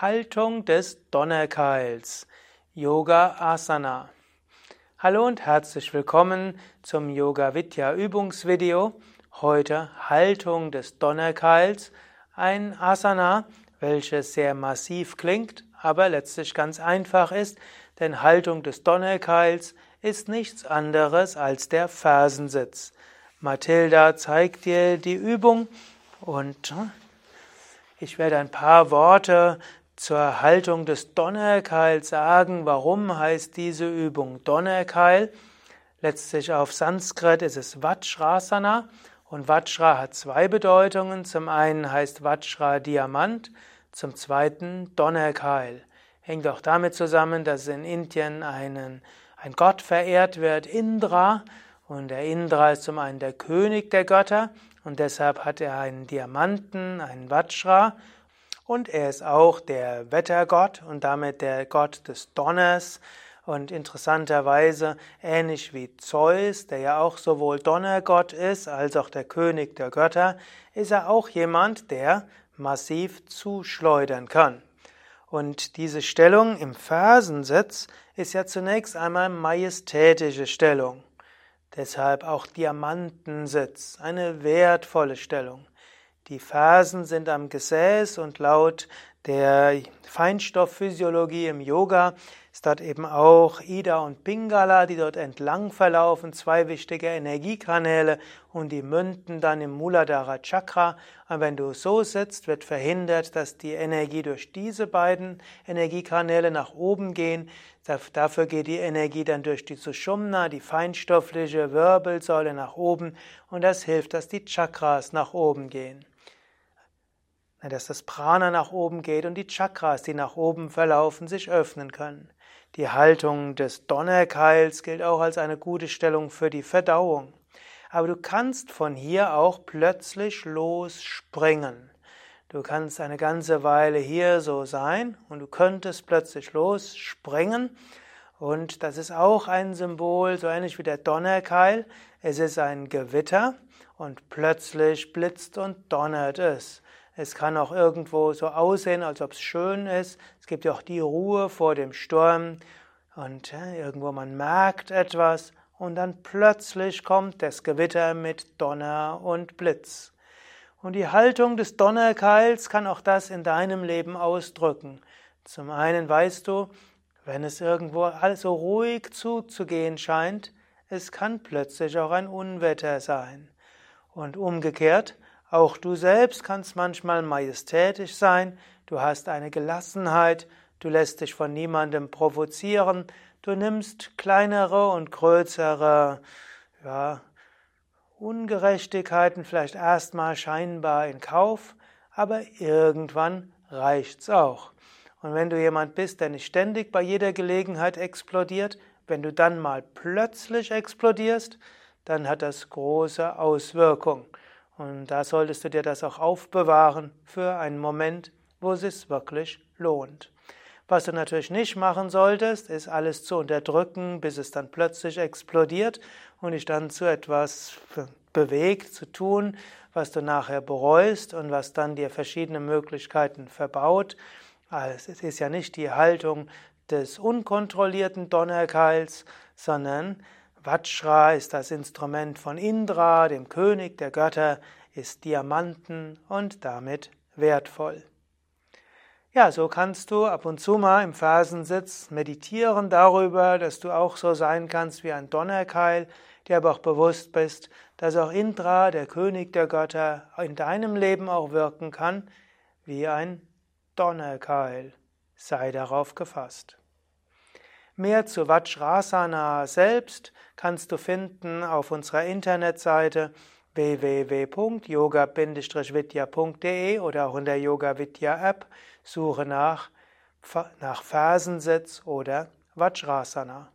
Haltung des Donnerkeils. Yoga Asana. Hallo und herzlich willkommen zum Yoga Vidya Übungsvideo. Heute Haltung des Donnerkeils. Ein Asana, welches sehr massiv klingt, aber letztlich ganz einfach ist, denn Haltung des Donnerkeils ist nichts anderes als der Fersensitz. Mathilda zeigt dir die Übung und hm, ich werde ein paar Worte zur Haltung des Donnerkeils sagen. Warum heißt diese Übung Donnerkeil? Letztlich auf Sanskrit ist es Vajrasana und Vajra hat zwei Bedeutungen. Zum einen heißt Vajra Diamant, zum zweiten Donnerkeil. Hängt auch damit zusammen, dass in Indien einen, ein Gott verehrt wird, Indra. Und der Indra ist zum einen der König der Götter und deshalb hat er einen Diamanten, einen Vajra und er ist auch der Wettergott und damit der Gott des Donners. Und interessanterweise, ähnlich wie Zeus, der ja auch sowohl Donnergott ist als auch der König der Götter, ist er auch jemand, der massiv zuschleudern kann. Und diese Stellung im Fersensitz ist ja zunächst einmal majestätische Stellung. Deshalb auch Diamantensitz, eine wertvolle Stellung. Die Fersen sind am Gesäß und laut der Feinstoffphysiologie im Yoga ist dort eben auch Ida und Pingala, die dort entlang verlaufen, zwei wichtige Energiekanäle und die münden dann im Muladhara Chakra. Und wenn du so sitzt, wird verhindert, dass die Energie durch diese beiden Energiekanäle nach oben gehen. Dafür geht die Energie dann durch die Sushumna, die feinstoffliche Wirbelsäule nach oben und das hilft, dass die Chakras nach oben gehen dass das Prana nach oben geht und die Chakras, die nach oben verlaufen, sich öffnen können. Die Haltung des Donnerkeils gilt auch als eine gute Stellung für die Verdauung. Aber du kannst von hier auch plötzlich losspringen. Du kannst eine ganze Weile hier so sein und du könntest plötzlich losspringen. Und das ist auch ein Symbol, so ähnlich wie der Donnerkeil. Es ist ein Gewitter und plötzlich blitzt und donnert es. Es kann auch irgendwo so aussehen, als ob es schön ist. Es gibt ja auch die Ruhe vor dem Sturm und ja, irgendwo man merkt etwas und dann plötzlich kommt das Gewitter mit Donner und Blitz. Und die Haltung des Donnerkeils kann auch das in deinem Leben ausdrücken. Zum einen weißt du, wenn es irgendwo alles so ruhig zuzugehen scheint, es kann plötzlich auch ein Unwetter sein. Und umgekehrt, auch du selbst kannst manchmal majestätisch sein, du hast eine Gelassenheit, du lässt dich von niemandem provozieren, du nimmst kleinere und größere ja, Ungerechtigkeiten vielleicht erstmal scheinbar in Kauf, aber irgendwann reicht's auch. Und wenn du jemand bist, der nicht ständig bei jeder Gelegenheit explodiert, wenn du dann mal plötzlich explodierst, dann hat das große Auswirkungen. Und da solltest du dir das auch aufbewahren für einen Moment, wo es sich wirklich lohnt. Was du natürlich nicht machen solltest, ist alles zu unterdrücken, bis es dann plötzlich explodiert und dich dann zu etwas bewegt, zu tun, was du nachher bereust und was dann dir verschiedene Möglichkeiten verbaut. Also es ist ja nicht die Haltung des unkontrollierten Donnerkeils, sondern Vajra ist das Instrument von Indra, dem König der Götter, ist Diamanten und damit wertvoll. Ja, so kannst du ab und zu mal im Fersensitz meditieren darüber, dass du auch so sein kannst wie ein Donnerkeil, dir aber auch bewusst bist, dass auch Indra, der König der Götter, in deinem Leben auch wirken kann wie ein Donnerkeil. Sei darauf gefasst. Mehr zu Vajrasana selbst kannst du finden auf unserer Internetseite www.yoga-vidya.de oder auch in der Yoga Vidya App. Suche nach, nach Fersensitz oder Vajrasana.